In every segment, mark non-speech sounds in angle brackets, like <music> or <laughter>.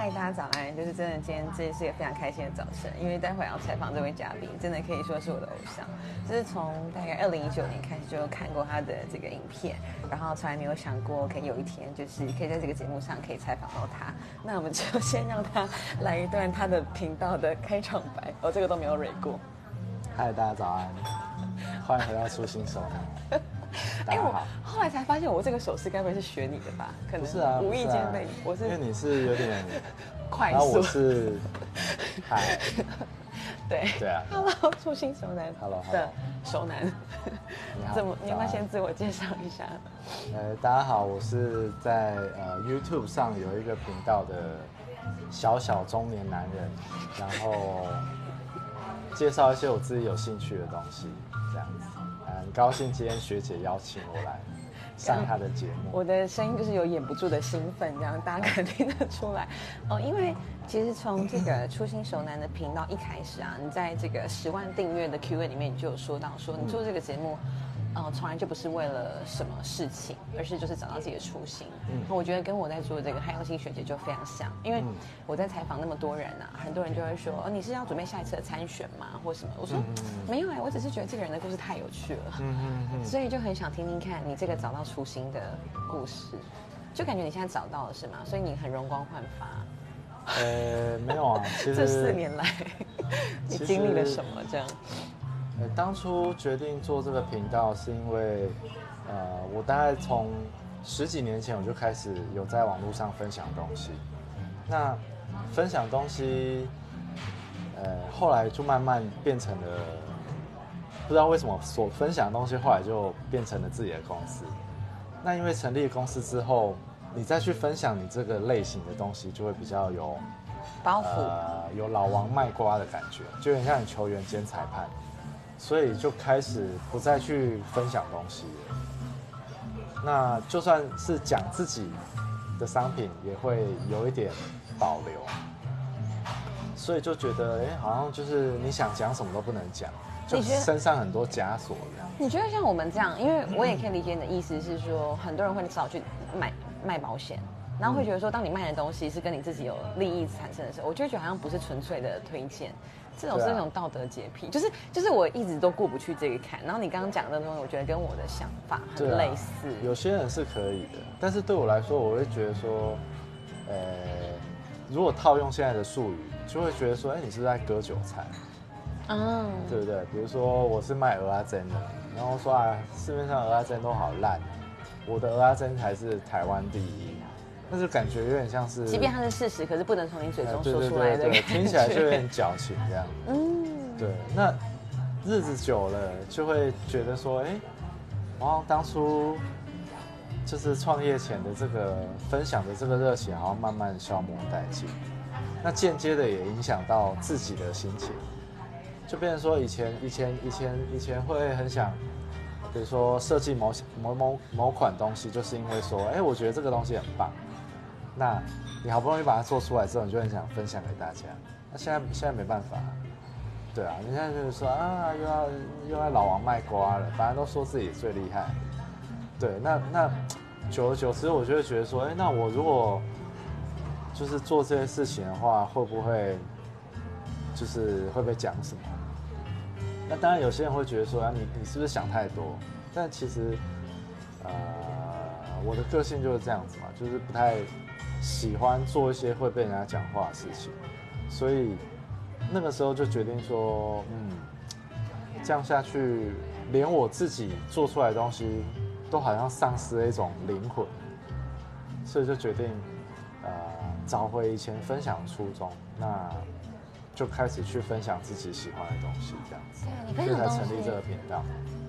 嗨，大家早安！就是真的，今天这是一个非常开心的早晨，因为待会要采访这位嘉宾，真的可以说是我的偶像。就是从大概二零一九年开始就看过他的这个影片，然后从来没有想过可以有一天就是可以在这个节目上可以采访到他。那我们就 <laughs> 先让他来一段他的频道的开场白，我这个都没有蕊过。嗨，大家早安，欢迎回到初心手男。哎，我后来才发现，我这个手势该不会是学你的吧？可能是啊，无意间被我是因为你是有点 <laughs> 快速，然后我是嗨，<laughs> 对对啊，Hello，初心熟男，Hello 的熟男，怎么？你要不要先自我介绍一下？呃，大家好，我是在呃 YouTube 上有一个频道的小小中年男人，然后介绍一些我自己有兴趣的东西。很高兴今天学姐邀请我来上她的节目。我的声音就是有掩不住的兴奋，这样大家可以听得出来哦。因为其实从这个初心熟男的频道一开始啊，你在这个十万订阅的 Q&A 里面，你就有说到说你做这个节目。呃，从来就不是为了什么事情，而是就是找到自己的初心。嗯，我觉得跟我在做这个汉耀星学姐就非常像，因为我在采访那么多人啊，很多人就会说，哦，你是要准备下一次的参选吗，或什么？我说没有哎，我只是觉得这个人的故事太有趣了，嗯嗯嗯，<laughs> 所以就很想听听看你这个找到初心的故事，就感觉你现在找到了是吗？所以你很容光焕发。呃，没有啊，<laughs> 其实这四年来你经历了什么这样？当初决定做这个频道，是因为，呃，我大概从十几年前我就开始有在网络上分享东西。那分享东西，呃，后来就慢慢变成了，不知道为什么所分享的东西后来就变成了自己的公司。那因为成立公司之后，你再去分享你这个类型的东西，就会比较有包袱，呃，有老王卖瓜的感觉，就有点像你球员兼裁判。所以就开始不再去分享东西了。那就算是讲自己的商品，也会有一点保留。所以就觉得，哎，好像就是你想讲什么都不能讲，就身上很多枷锁一样。你觉得像我们这样，因为我也可以理解你的意思是说，很多人会少去买卖保险，然后会觉得说，当你卖的东西是跟你自己有利益产生的时候，我就觉得好像不是纯粹的推荐。这种是一种道德洁癖，就是就是我一直都过不去这个坎。然后你刚刚讲的东西，我觉得跟我的想法很类似。有些人是可以的，但是对我来说，我会觉得说，呃，如果套用现在的术语，就会觉得说，哎，你是在割韭菜，嗯，对不对？比如说我是卖鹅阿珍的，然后说啊，市面上鹅阿珍都好烂，我的鹅阿珍才是台湾第一。那就感觉有点像是，即便它是事实，可是不能从你嘴中说出来的听起来就有点矫情这样。<laughs> 嗯，对。那日子久了，就会觉得说，哎，好像当初就是创业前的这个分享的这个热情，好像慢慢消磨殆尽。那间接的也影响到自己的心情，就变成说，以前以前以前以前会很想，比如说设计某某某某款东西，就是因为说，哎，我觉得这个东西很棒。那你好不容易把它做出来之后，你就很想分享给大家。那现在现在没办法，对啊，你现在就是说啊，又要又要老王卖瓜了，反正都说自己最厉害。对，那那久而久之，我就会觉得说，哎，那我如果就是做这些事情的话，会不会就是会被讲什么？那当然，有些人会觉得说，啊，你你是不是想太多？但其实，呃，我的个性就是这样子嘛，就是不太。喜欢做一些会被人家讲话的事情，所以那个时候就决定说，嗯，这样下去，连我自己做出来的东西都好像丧失了一种灵魂，所以就决定，呃，找回以前分享初衷，那就开始去分享自己喜欢的东西，这样子，所以才成立这个频道。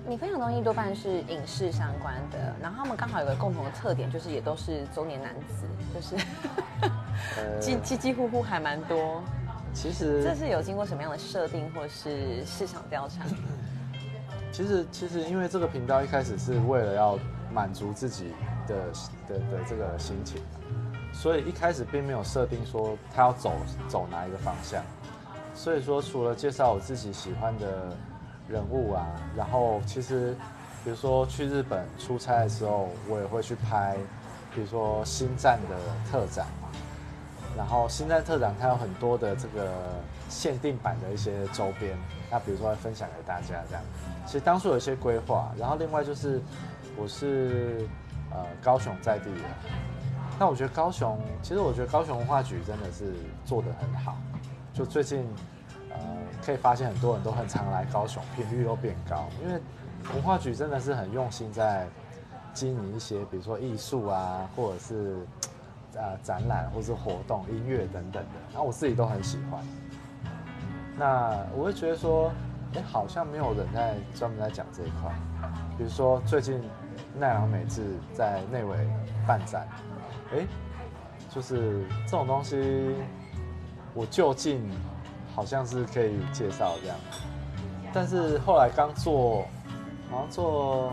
你分享东西多半是影视相关的，然后他们刚好有个共同的特点，就是也都是中年男子，就是 <laughs> 几几几乎乎还蛮多。其实这是有经过什么样的设定或是市场调查？<coughs> 其实其实因为这个频道一开始是为了要满足自己的的的这个心情，所以一开始并没有设定说他要走走哪一个方向。所以说除了介绍我自己喜欢的。人物啊，然后其实，比如说去日本出差的时候，我也会去拍，比如说星战的特展嘛。然后新站特展它有很多的这个限定版的一些周边，那比如说分享给大家这样。其实当初有一些规划，然后另外就是我是呃高雄在地的，那我觉得高雄，其实我觉得高雄文化局真的是做得很好，就最近呃可以发现很多人都很常来高雄，频率都变高，因为文化局真的是很用心在经营一些，比如说艺术啊，或者是。呃，展览或是活动、音乐等等的，那我自己都很喜欢。那我会觉得说，哎，好像没有人在专门在讲这一块。比如说最近奈良美智在内围办展，哎，就是这种东西，我就近好像是可以介绍这样。但是后来刚做，好像做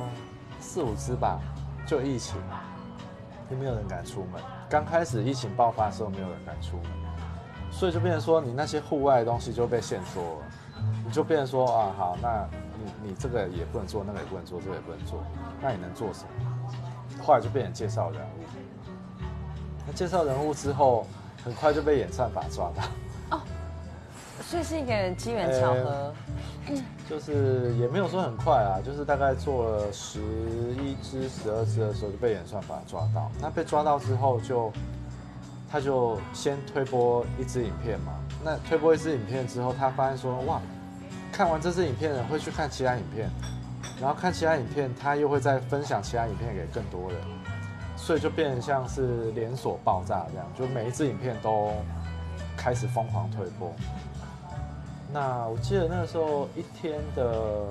四五支吧，就疫情，就没有人敢出门。刚开始疫情爆发的时候，没有人敢出门，所以就变成说，你那些户外的东西就被限缩了，你就变成说啊，好，那你你这个也不能做，那个也不能做，这个也不能做，那你能做什么？后来就变成介绍人物。那介绍人物之后，很快就被演算法抓到。哦，所以是一个机缘巧合。就是也没有说很快啊，就是大概做了十一支、十二支的时候就被演算法抓到。那被抓到之后，就他就先推播一支影片嘛。那推播一支影片之后，他发现说哇，看完这支影片的人会去看其他影片，然后看其他影片，他又会再分享其他影片给更多人，所以就变成像是连锁爆炸这样，就每一支影片都开始疯狂推播。那我记得那个时候一天的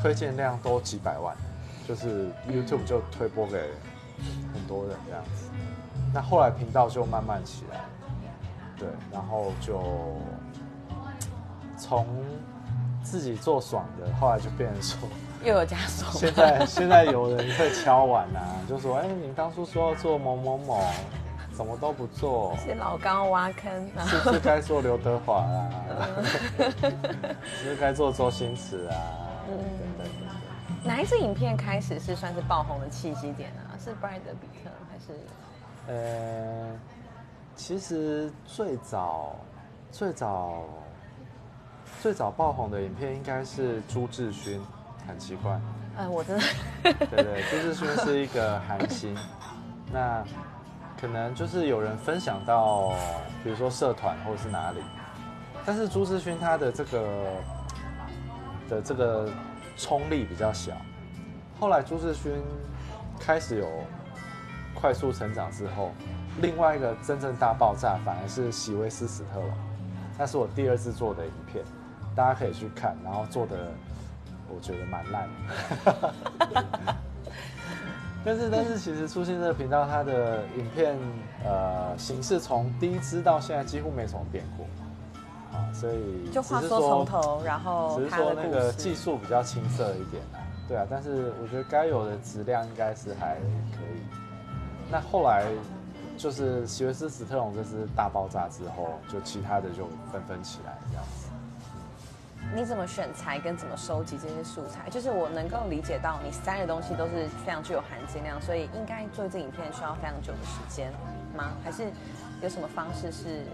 推荐量都几百万，就是 YouTube 就推播给很多人这样子。那后来频道就慢慢起来，对，然后就从自己做爽的，后来就变成说又有加爽。现在现在有人会敲碗啊，<laughs> 就说：“哎，你当初说要做某某某。”什么都不做，是老高挖坑，是不是该做刘德华啊？是 <laughs> 不是该做周星驰啊？嗯，对对对。哪一支影片开始是算是爆红的契机点啊？是布莱德比特还是？呃，其实最早最早最早爆红的影片应该是朱志勋，很奇怪。嗯，我真的。对对，朱志勋是一个韩星，那。可能就是有人分享到，比如说社团或者是哪里，但是朱志勋他的这个的这个冲力比较小。后来朱志勋开始有快速成长之后，另外一个真正大爆炸反而是喜威斯史特龙，那是我第二次做的影片，大家可以去看，然后做的我觉得蛮烂。<laughs> 但是，但是，其实出现这个频道，它的影片呃形式从第一支到现在几乎没什么变过，啊，所以就话说从头，然后只是说那个技术比较青涩一点啦，对啊，但是我觉得该有的质量应该是还可以。那后来就是席维斯·史特龙这支大爆炸之后，就其他的就纷纷起来这样子。你怎么选材跟怎么收集这些素材？就是我能够理解到你塞的东西都是非常具有含金量，所以应该做这影片需要非常久的时间吗？还是有什么方式是？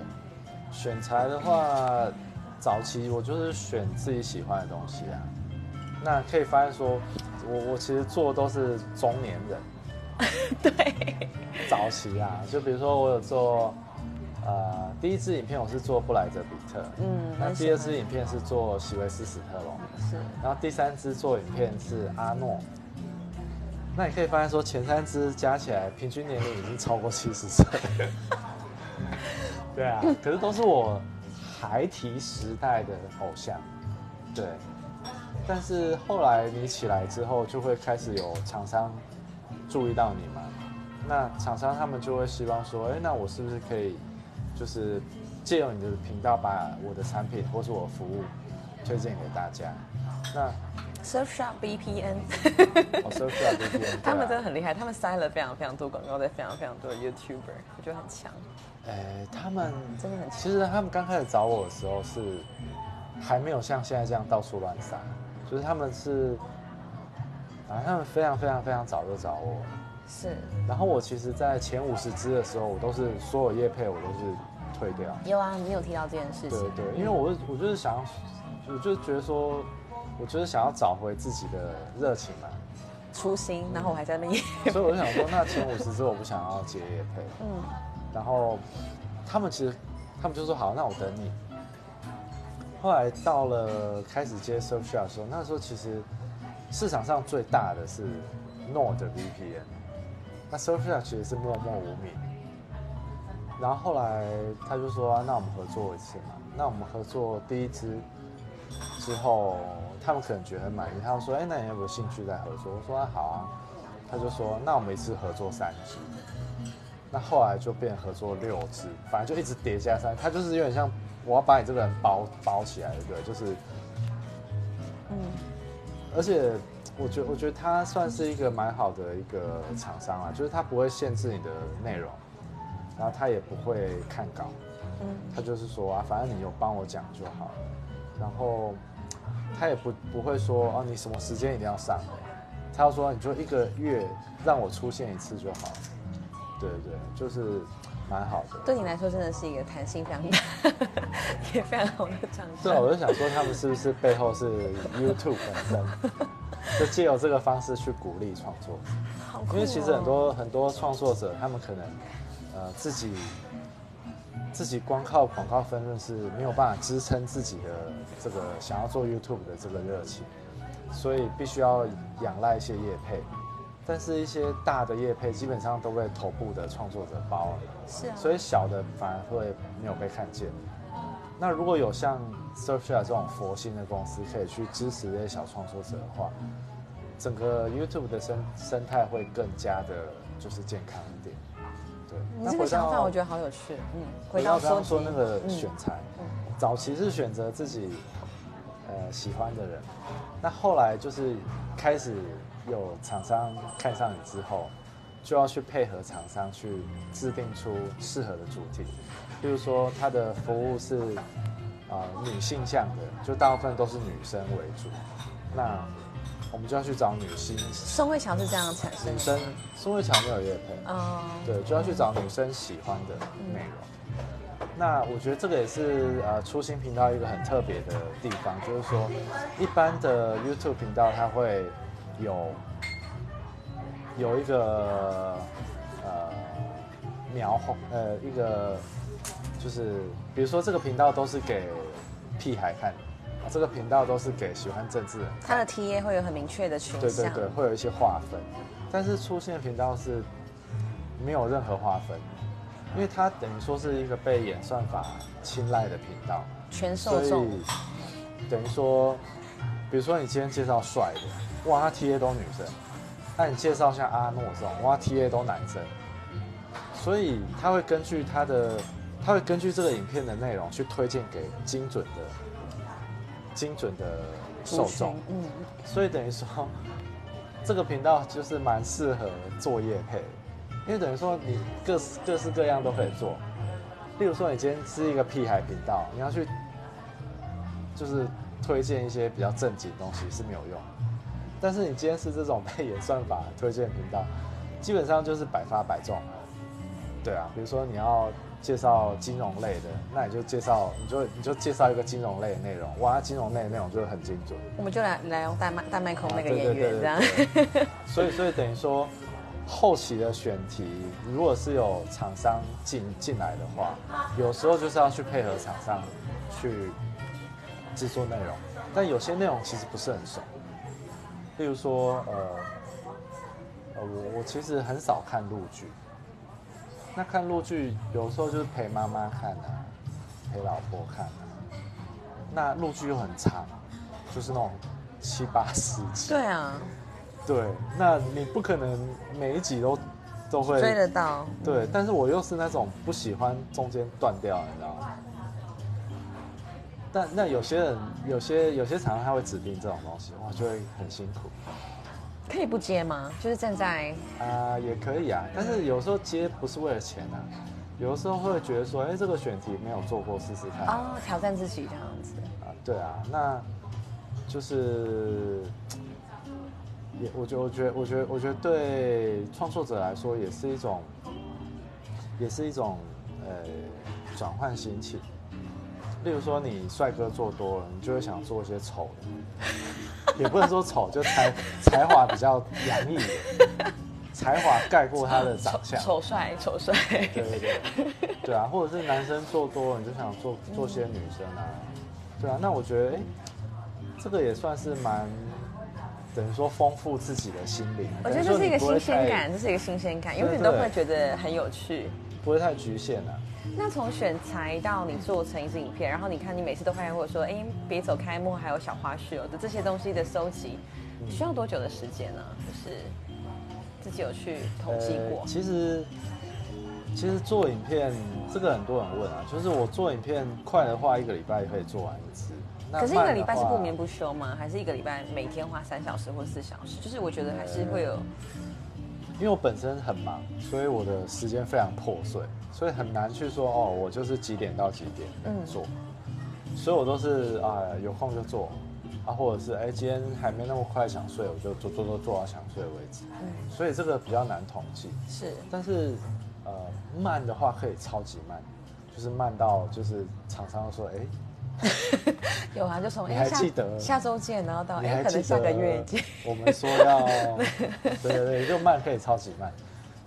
选材的话，早期我就是选自己喜欢的东西啊。那可以发现说，我我其实做的都是中年人。<laughs> 对。早期啊，就比如说我有做。呃，第一支影片我是做布莱泽比特，嗯，那第二支影片是做席维斯史特龙，是，然后第三支做影片是阿诺，那你可以发现说前三支加起来平均年龄已经超过七十岁，<laughs> 对啊，可是都是我孩提时代的偶像，对，但是后来你起来之后就会开始有厂商注意到你嘛，那厂商他们就会希望说，哎，那我是不是可以？就是借用你的频道，把我的产品或是我服务推荐给大家。那 Surfshark VPN，哦，Surfshark VPN，<laughs> 他们真的很厉害，他们塞了非常非常多广告在非常非常多的 YouTuber，我觉得很强。哎，他们真的很强。其实他们刚开始找我的时候是还没有像现在这样到处乱撒，就是他们是啊，他们非常非常非常早就找我，是。然后我其实，在前五十支的时候，我都是所有业配我都是退掉。有啊，你有提到这件事情。对对，因为我我就是想，我就觉得说，我就是想要找回自己的热情嘛，初心。然后我还在那边，所以我就想说，那前五十支我不想要接业配。嗯。然后他们其实，他们就说好，那我等你。后来到了开始接 Surfshark 的时候，那时候其实市场上最大的是 Nord VPN，那 Surfshark 其实是默默无名。然后后来他就说，那我们合作一次嘛。那我们合作第一支之后，他们可能觉得很满意，他们说，哎，那你有没有兴趣再合作？我说好啊。他就说，那我们一次合作三支。那后来就变合作六支，反正就一直叠加三，他就是有点像。我要把你这个人包包起来，对不对？就是，嗯，而且我觉我觉得他算是一个蛮好的一个厂商啊，就是他不会限制你的内容，然后他也不会看稿，嗯，他就是说啊，反正你有帮我讲就好了，然后他也不不会说哦，你什么时间一定要上，他要说你就一个月让我出现一次就好，对对，就是。蛮好的，对你来说真的是一个弹性非常大，<laughs> 也非常好的厂商。对，我就想说他们是不是背后是 YouTube 本身，<laughs> 就借由这个方式去鼓励创作。好因为其实很多很多创作者，他们可能呃自己自己光靠广告分润是没有办法支撑自己的这个想要做 YouTube 的这个热情，所以必须要仰赖一些业配。但是，一些大的业配基本上都被头部的创作者包了，是啊，所以小的反而会没有被看见。那如果有像 Surfshark 这种佛心的公司可以去支持这些小创作者的话，整个 YouTube 的生生态会更加的，就是健康一点。对，你这个想法我觉得好有趣。嗯，回到刚刚说那个选材，早期是选择自己呃喜欢的人，那后来就是开始。有厂商看上你之后，就要去配合厂商去制定出适合的主题。比如说，他的服务是啊女性向的，就大部分都是女生为主。那我们就要去找女星。宋慧乔是这样产生。女生，宋慧乔没有乐配。哦。对，就要去找女生喜欢的内容。那我觉得这个也是呃初心频道一个很特别的地方，就是说一般的 YouTube 频道它会。有有一个呃描红呃一个就是比如说这个频道都是给屁孩看的，这个频道都是给喜欢政治人。他的 T A 会有很明确的群对对对，会有一些划分。但是出现频道是没有任何划分，因为它等于说是一个被演算法青睐的频道，全受众。等于说，比如说你今天介绍帅的。哇，他 T A 都女生，那你介绍像阿诺这种，哇 T A 都男生，所以他会根据他的，他会根据这个影片的内容去推荐给精准的、精准的受众。嗯，所以等于说，这个频道就是蛮适合做业配，因为等于说你各各式各样都可以做。例如说，你今天是一个屁孩频道，你要去就是推荐一些比较正经的东西是没有用。但是你今天是这种配演算法推荐频道，基本上就是百发百中对啊，比如说你要介绍金融类的，那你就介绍，你就你就介绍一个金融类的内容，哇，金融类的内容就是很精准。我们就来来用大麦大麦空那个演员这样。所以所以等于说，后期的选题，如果是有厂商进进来的话，有时候就是要去配合厂商去制作内容，但有些内容其实不是很熟。例如说，呃，呃，我我其实很少看陆剧。那看陆剧有时候就是陪妈妈看啊，陪老婆看啊。那陆剧又很长，就是那种七八十集。对啊。对，那你不可能每一集都都会追得到。对，但是我又是那种不喜欢中间断掉，你知道吗？那那有些人有些有些厂商他会指定这种东西，哇，就会很辛苦。可以不接吗？就是站在啊，也可以啊，但是有时候接不是为了钱啊，有的时候会觉得说，哎，这个选题没有做过，试试看。哦，挑战自己这样子。啊，对啊，那就是也我觉得我觉得我觉得我觉得对创作者来说也是一种，也是一种呃转换心情。例如说你帅哥做多了，你就会想做一些丑的，<laughs> 也不能说丑，就才 <laughs> 才华比较洋溢的，才华盖过他的长相。丑帅丑帅。对对对，对啊，或者是男生做多了，你就想做做些女生啊，对啊，那我觉得哎，这个也算是蛮。等于说丰富自己的心灵，我觉得这是一个新鲜感，这是一个新鲜感，永远都会觉得很有趣，不会太局限了。那从选材到你做成一支影片，然后你看你每次都发现，或者说哎别走开幕还有小花絮哦的这些东西的收集，需要多久的时间呢？就是自己有去统计过。其实其实做影片这个很多人问啊，就是我做影片快的话，一个礼拜可以做完一次。可是一个礼拜是不眠不休吗？还是一个礼拜每天花三小时或四小时？就是我觉得还是会有，因为我本身很忙，所以我的时间非常破碎，所以很难去说哦，我就是几点到几点做，所以我都是啊有空就做啊，或者是哎今天还没那么快想睡，我就做做做做到想睡为止。嗯，所以这个比较难统计。是，但是呃慢的话可以超级慢，就是慢到就是厂商说哎。<laughs> 有啊，就从你还记得下周见，然后到哎，可能下个月见。我们说要，<laughs> 对对对，就慢可以超级慢，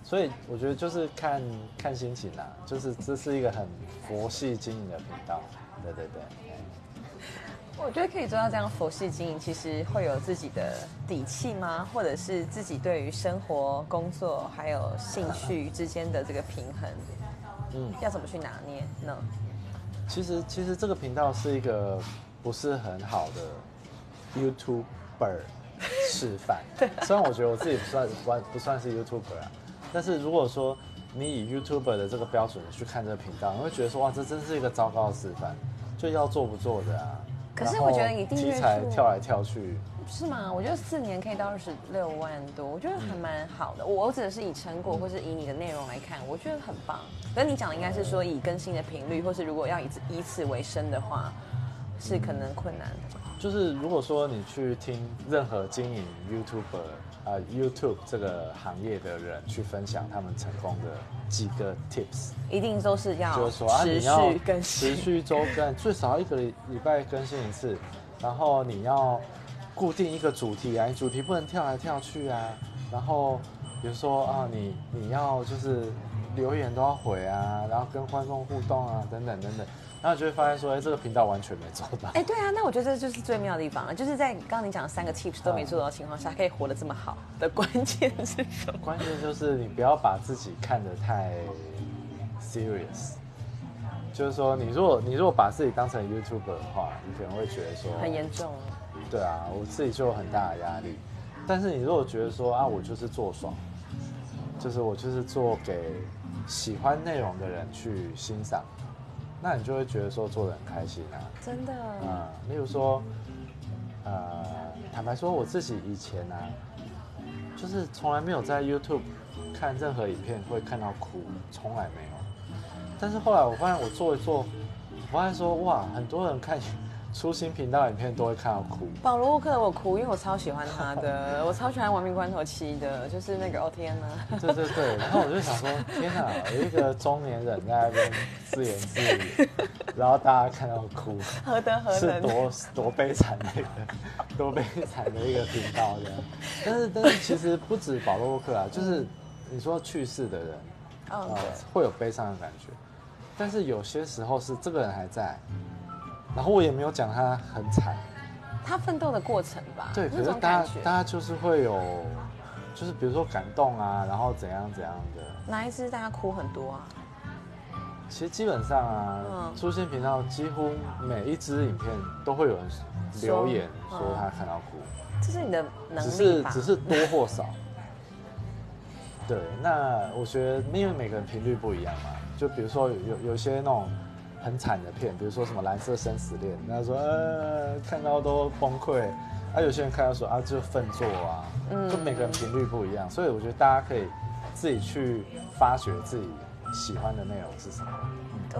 所以我觉得就是看看心情啦，就是这是一个很佛系经营的频道，对对对。我觉得可以做到这样佛系经营，其实会有自己的底气吗？或者是自己对于生活、工作还有兴趣之间的这个平衡，嗯，要怎么去拿捏呢？其实，其实这个频道是一个不是很好的 YouTuber 示范。对，虽然我觉得我自己不算不不算是 YouTuber 啊，但是如果说你以 YouTuber 的这个标准去看这个频道，你会觉得说哇，这真是一个糟糕的示范，就要做不做的啊。可是我觉得你题材跳来跳去。是吗？我觉得四年可以到二十六万多，我觉得还蛮好的。我指的是以成果或是以你的内容来看，我觉得很棒。可你讲的应该是说以更新的频率，或是如果要以以此为生的话，是可能困难的。就是如果说你去听任何经营 YouTube 啊 YouTube 这个行业的人去分享他们成功的几个 Tips，一定都是要就是说啊你要持续周更，最少一个礼拜更新一次，然后你要。固定一个主题啊，你主题不能跳来跳去啊。然后比如说啊，你你要就是留言都要回啊，然后跟观众互动啊，等等等等。然后就会发现说，哎，这个频道完全没做到。哎，对啊，那我觉得这就是最妙的地方了，就是在刚刚你讲的三个 tips 都没做到的情况下，可以活得这么好的关键是什么？关键就是你不要把自己看得太 serious。就是说，你如果你如果把自己当成 YouTuber 的话，你可能会觉得说很严重。对啊，我自己就有很大的压力。但是你如果觉得说啊，我就是做爽，就是我就是做给喜欢内容的人去欣赏，那你就会觉得说做的很开心啊。真的。嗯，例如说，呃，坦白说，我自己以前呢，就是从来没有在 YouTube 看任何影片会看到哭，从来没有。但是后来我发现我做一做，我发现说哇，很多人看。出新频道影片都会看到哭。保罗沃克我哭，因为我超喜欢他的，<laughs> 我超喜欢《亡命关头七》的，就是那个哦天哪！对对对，<laughs> 然后我就想说，天哪，有一个中年人在那边自言自语，然后大家看到哭，何德何能？是多多悲惨的一个，<laughs> 多悲惨的一个频道的。但是但是其实不止保罗沃克啊，就是你说去世的人，啊，会有悲伤的感觉，但是有些时候是这个人还在。然后我也没有讲他很惨，他奋斗的过程吧。对，可是大家大家就是会有，就是比如说感动啊，然后怎样怎样的。哪一次大家哭很多啊？其实基本上啊，嗯出现频道几乎每一支影片都会有人留言说他看到哭。这是你的能力只是只是多或少。对，那我觉得因为每个人频率不一样嘛，就比如说有有有些那种。很惨的片，比如说什么《蓝色生死恋》，那说呃看到都崩溃，啊有些人看到说啊就奋作啊，就每个人频率不一样，所以我觉得大家可以自己去发掘自己喜欢的内容是什么。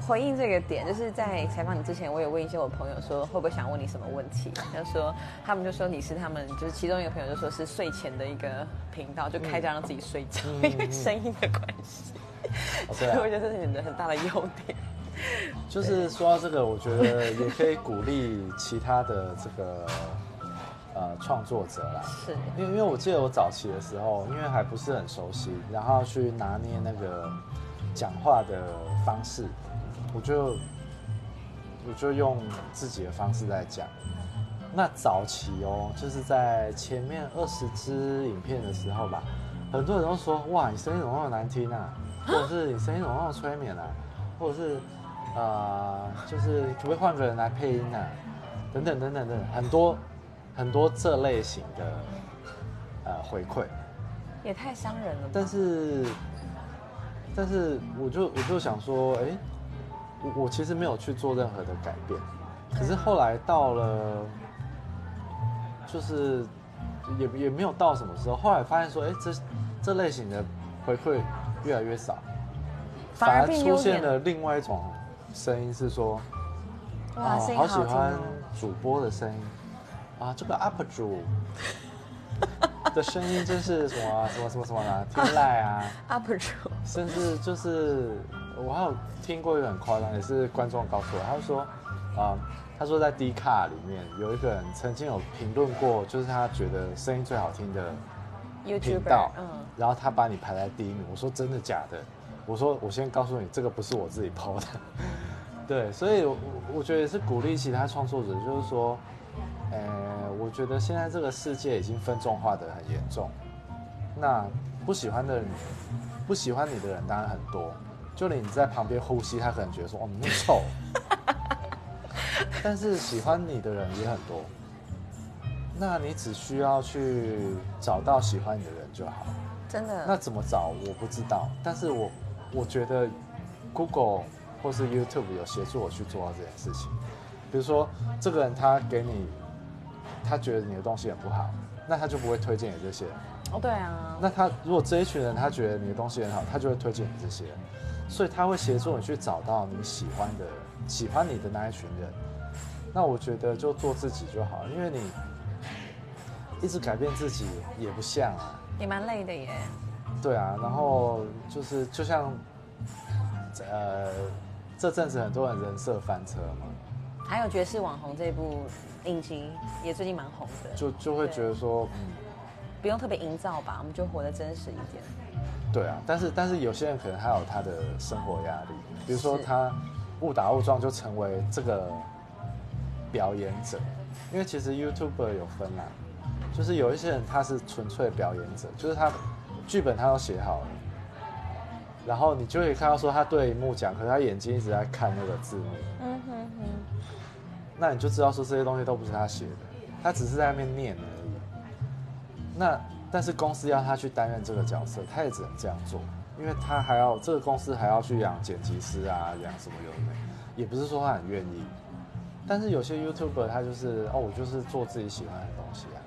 回应这个点，就是在采访你之前，我也问一些我朋友说会不会想问你什么问题，他说他们就说你是他们就是其中一个朋友就说是睡前的一个频道，就开这样让自己睡觉，因为声音的关系，所以我觉得这是你的很大的优点。<laughs> 就是说到这个，我觉得也可以鼓励其他的这个呃创作者啦，是。因为因为我记得我早期的时候，因为还不是很熟悉，然后去拿捏那个讲话的方式，我就我就用自己的方式在讲。那早期哦，就是在前面二十支影片的时候吧，很多人都说哇，你声音怎么那么难听啊，或者是你声音怎么那么催眠啊，或者是呃，就是可不可以换个人来配音啊，等等等等等，很多很多这类型的呃回馈。也太伤人了吧。但是，但是我就我就想说，哎、我我其实没有去做任何的改变，可是后来到了，就是也也没有到什么时候，后来发现说，哎、这这类型的回馈越来越少，反而而出现了另外一种声音是说，哇，好喜欢哦。主播的声音啊，这个 UP 主的声音真是什么啊 <laughs> 什么什么什么啊，天籁啊，<laughs> UP 主，甚至就是我还有听过一个很夸张，也是观众告诉我，他就说啊、他说在 D 卡里面有一个人曾经有评论过，就是他觉得声音最好听的频 YouTuber，道，嗯然后他把你排在第一名。我说真的假的？我说我先告诉你，这个不是我自己抛的。<laughs> 对，所以我我我觉得也是鼓励其他创作者，就是说，呃，我觉得现在这个世界已经分众化的很严重。那不喜欢的人，不喜欢你的人当然很多，就连你在旁边呼吸，他可能觉得说，哦，你那么臭。<laughs> 但是喜欢你的人也很多，那你只需要去找到喜欢你的人就好。真的。那怎么找我不知道，但是我我觉得 Google 或是 YouTube 有协助我去做到这件事情。比如说，这个人他给你，他觉得你的东西很不好，那他就不会推荐你这些。哦，对啊，那他如果这一群人他觉得你的东西很好，他就会推荐你这些，所以他会协助你去找到你喜欢的、喜欢你的那一群人。那我觉得就做自己就好，因为你一直改变自己也不像啊。也蛮累的耶。对啊，然后就是就像，呃，这阵子很多人人设翻车嘛，还有《绝世网红》这部影集也最近蛮红的，就就会觉得说，嗯，不用特别营造吧，我们就活得真实一点。对啊，但是但是有些人可能还有他的生活压力，比如说他误打误撞就成为这个表演者，因为其实 YouTuber 有分啦，就是有一些人他是纯粹表演者，就是他剧本他都写好了，然后你就可以看到说他对幕讲，可是他眼睛一直在看那个字幕，嗯哼哼，那你就知道说这些东西都不是他写的，他只是在那边念而已。那但是公司要他去担任这个角色，他也只能这样做，因为他还要这个公司还要去养剪辑师啊，养什么有的没，也不是说他很愿意。但是有些 YouTuber 他就是哦，我就是做自己喜欢的东西啊。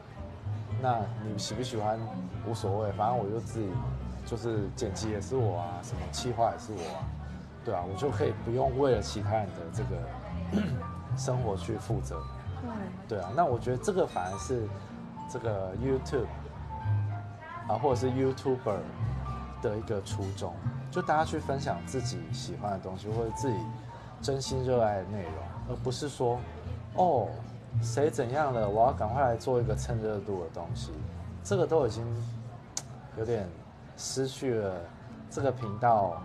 那你喜不喜欢无所谓，反正我就自己就是剪辑也是我啊，什么企划也是我啊，对啊，我就可以不用为了其他人的这个 <coughs> 生活去负责。嗯，对啊，那我觉得这个反而是这个 YouTube 啊，或者是 YouTuber 的一个初衷，就大家去分享自己喜欢的东西，或者自己真心热爱的内容，而不是说哦谁怎样了，我要赶快来做一个蹭热度的东西，这个都已经有点失去了这个频道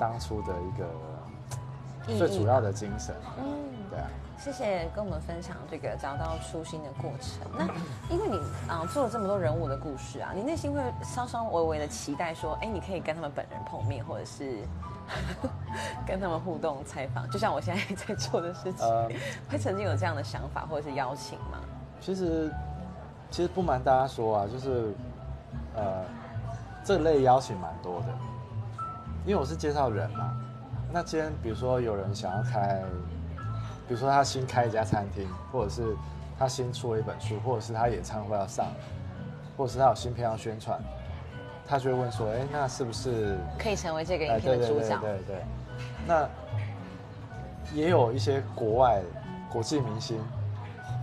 当初的一个最主要的精神。嗯，对啊。谢谢跟我们分享这个找到初心的过程。那因为你啊、做了这么多人物的故事啊，你内心会稍稍微微的期待说，哎，你可以跟他们本人碰面，或者是 <laughs> 跟他们互动采访，就像我现在在做的事情，呃会曾经有这样的想法或者是邀请吗？其实，其实不瞒大家说啊，就是，呃，这类邀请蛮多的，因为我是介绍人嘛。那今天比如说有人想要开，比如说他新开一家餐厅，或者是他新出了一本书，或者是他演唱会要上，或者是他有新片要宣传，他就会问说，哎，那是不是可以成为这个影哎，片对对对的主角？对对。那也有一些国外国际明星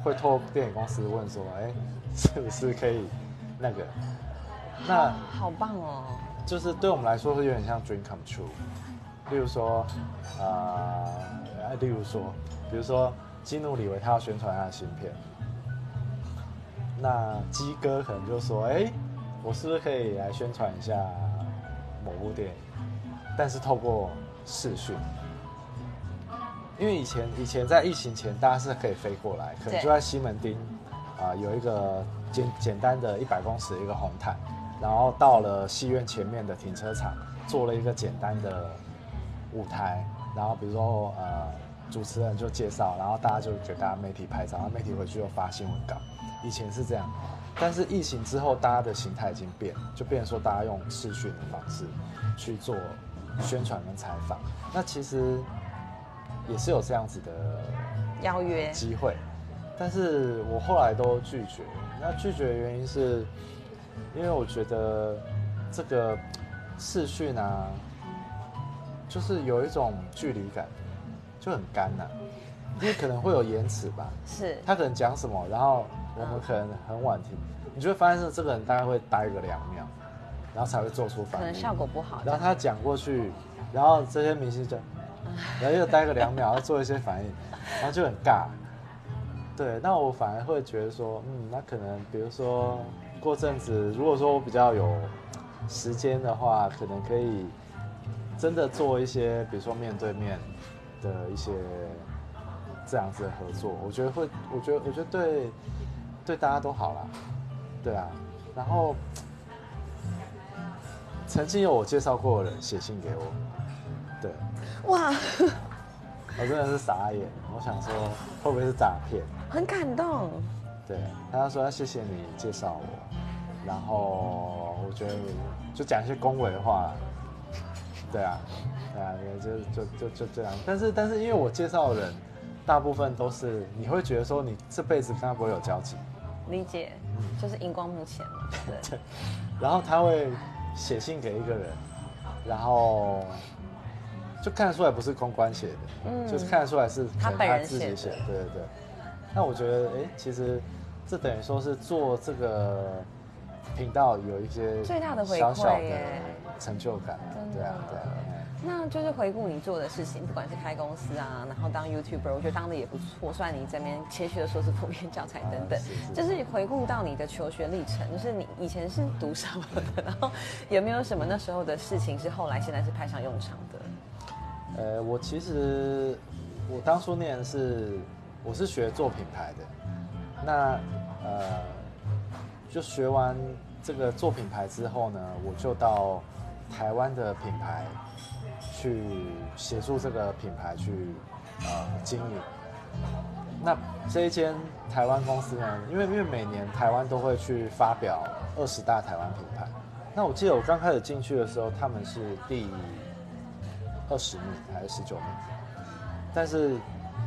会托电影公司问说，哎，是不是可以那个？那好棒哦！就是对我们来说是有点像 dream come true。例如说，呃，例如说，比如说基努里维他要宣传他的新片，那基哥可能就说，哎，我是不是可以来宣传一下某部电影？但是透过视讯，因为以前以前在疫情前，大家是可以飞过来，可能就在西门町啊有一个简简单的一百公尺的一个红毯，然后到了戏院前面的停车场，做了一个简单的舞台，然后比如说呃主持人就介绍，然后大家就给大家媒体拍照，然后媒体回去又发新闻稿，以前是这样，但是疫情之后，大家的形态已经变，就变成说大家用视讯的方式去做。宣传跟采访，那其实也是有这样子的邀约机会，但是我后来都拒绝。那拒绝的原因是，因为我觉得这个视讯啊，就是有一种距离感，就很干呐，因为可能会有延迟吧。是。他可能讲什么，然后我们可能很晚听，你就会发现是这个人大概会待个两秒。然后才会做出反应，可能效果不好。然后他讲过去，然后这些明星就，然后又待个两秒，<laughs> 要做一些反应，然后就很尬。对，那我反而会觉得说，嗯，那可能比如说过阵子，如果说我比较有时间的话，可能可以真的做一些，比如说面对面的一些这样子的合作，我觉得会，我觉得我觉得对对大家都好啦。对啊，然后。曾经有我介绍过的人写信给我，对，哇，我真的是傻眼，我想说会不会是诈骗？很感动。对，他说要谢谢你介绍我，然后我觉得就讲一些恭维的话，对啊，对啊，就就就就这样。但是但是因为我介绍的人大部分都是你会觉得说你这辈子跟他不会有交集，理解，就是荧光幕前嘛，对，<laughs> 然后他会。写信给一个人，然后就看得出来不是公关写的，嗯，就是看得出来是他本人写的，对对对。那我觉得，哎，其实这等于说是做这个频道有一些最大的小小的成就感，对啊，对。那就是回顾你做的事情，不管是开公司啊，然后当 YouTuber，我觉得当的也不错。算你这边谦虚的说是普遍教材等等，就是回顾到你的求学历程，就是你以前是读什么的，<laughs> 然后有没有什么那时候的事情是后来现在是派上用场的？呃，我其实我当初念是我是学做品牌的，那呃就学完这个做品牌之后呢，我就到台湾的品牌。去协助这个品牌去呃经营。那这一间台湾公司呢？因为因为每年台湾都会去发表二十大台湾品牌。那我记得我刚开始进去的时候，他们是第二十名还是十九名？但是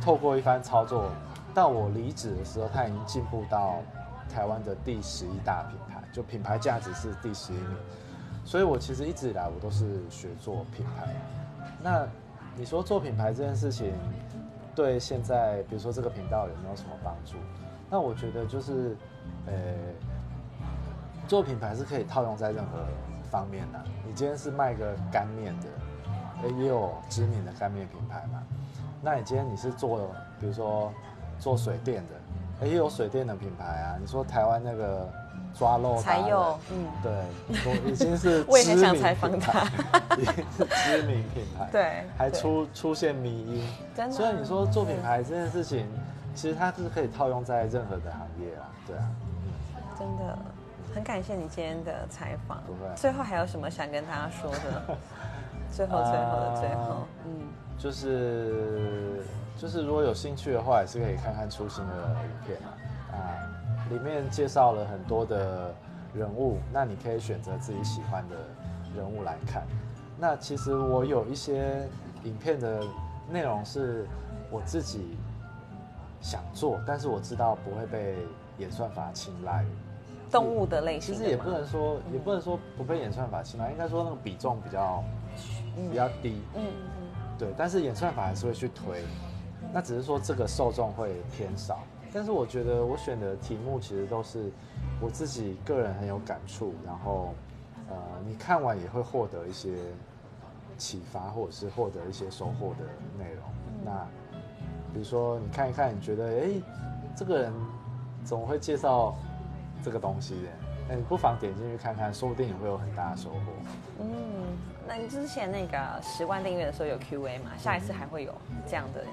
透过一番操作，到我离职的时候，他已经进步到台湾的第十一大品牌，就品牌价值是第十一名。所以我其实一直以来我都是学做品牌。那你说做品牌这件事情，对现在比如说这个频道有没有什么帮助？那我觉得就是，呃，做品牌是可以套用在任何方面的。你今天是卖个干面的，也有知名的干面品牌嘛？那你今天你是做，比如说做水电的，也有水电的品牌啊。你说台湾那个。抓漏才有，嗯，对，已经是 <laughs> 我也很想采访他，已经是知名品牌，对，还出出现迷音，真的。所以你说做品牌这件事情，其实它是可以套用在任何的行业啊，对啊，真的，很感谢你今天的采访。不会。最后还有什么想跟大家说的？<laughs> 最后，最后的最后，嗯，就是就是如果有兴趣的话，也是可以看看初心的影片啊，啊。里面介绍了很多的人物，那你可以选择自己喜欢的人物来看。那其实我有一些影片的内容是我自己想做，但是我知道不会被演算法青睐。动物的类型，其实也不能说，也不能说不被演算法青睐，应该说那个比重比较比较低。嗯嗯。对，但是演算法还是会去推，那只是说这个受众会偏少。但是我觉得我选的题目其实都是我自己个人很有感触，然后呃，你看完也会获得一些启发，或者是获得一些收获的内容。那比如说你看一看，你觉得哎，这个人怎么会介绍这个东西的？那你不妨点进去看看，说不定也会有很大的收获。嗯，那你之前那个十万订阅的时候有 Q&A 吗？下一次还会有这样的？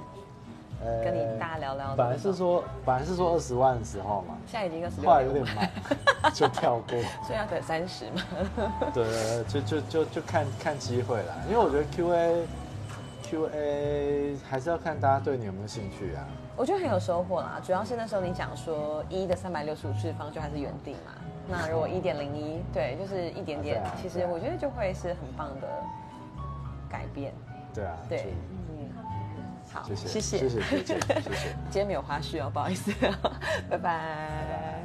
跟你大家聊聊。本来是说，本来是说二十万的时候嘛，现在已经二十六，后来有点慢，<laughs> 就跳过。所以要等三十嘛。对对对，就就就就看看机会啦。因为我觉得 Q A Q A 还是要看大家对你有没有兴趣啊。我觉得很有收获啦，主要是那时候你讲说一的三百六十五次方就还是原地嘛。那如果一点零一，<laughs> 对，就是一点点，其实我觉得就会是很棒的改变。对啊。对。谢谢，谢谢，谢谢，谢谢，谢谢。<laughs> 今天没有花絮哦，不好意思，<laughs> 拜拜。